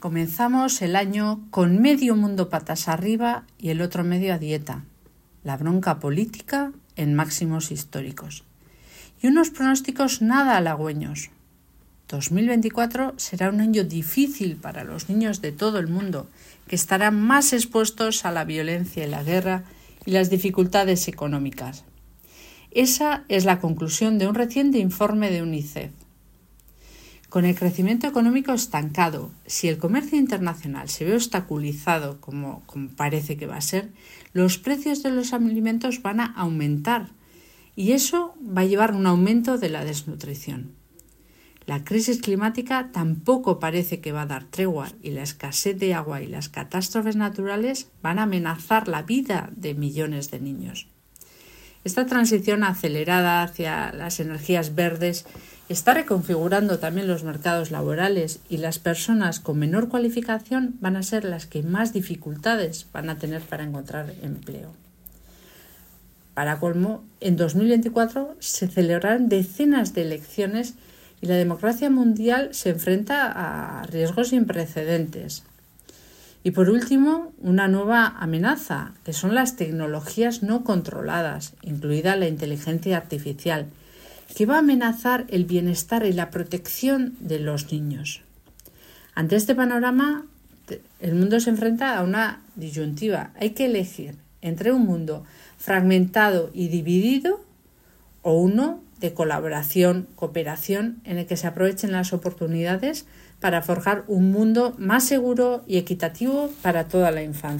Comenzamos el año con medio mundo patas arriba y el otro medio a dieta. La bronca política en máximos históricos. Y unos pronósticos nada halagüeños. 2024 será un año difícil para los niños de todo el mundo, que estarán más expuestos a la violencia y la guerra y las dificultades económicas. Esa es la conclusión de un reciente informe de UNICEF. Con el crecimiento económico estancado, si el comercio internacional se ve obstaculizado, como, parece que va a ser, los precios de los alimentos van a aumentar y eso va a llevar a un aumento de la desnutrición. La crisis climática tampoco parece que va a dar tregua y la escasez de agua y las catástrofes naturales van a amenazar la vida de millones de niños. Esta transición acelerada hacia las energías verdes está reconfigurando también los mercados laborales y las personas con menor cualificación van a ser las que más dificultades van a tener para encontrar empleo. Para colmo, en 2024 se celebrarán decenas de elecciones y la democracia mundial se enfrenta a riesgos sin precedentes. Y por último, una nueva amenaza, que son las tecnologías no controladas, incluida la inteligencia artificial, que va a amenazar el bienestar y la protección de los niños. Ante este panorama, el mundo se enfrenta a una disyuntiva. Hay que elegir entre un mundo fragmentado y dividido o uno de colaboración, cooperación, en el que se aprovechen las oportunidades para forjar un mundo más seguro y equitativo para toda la infancia.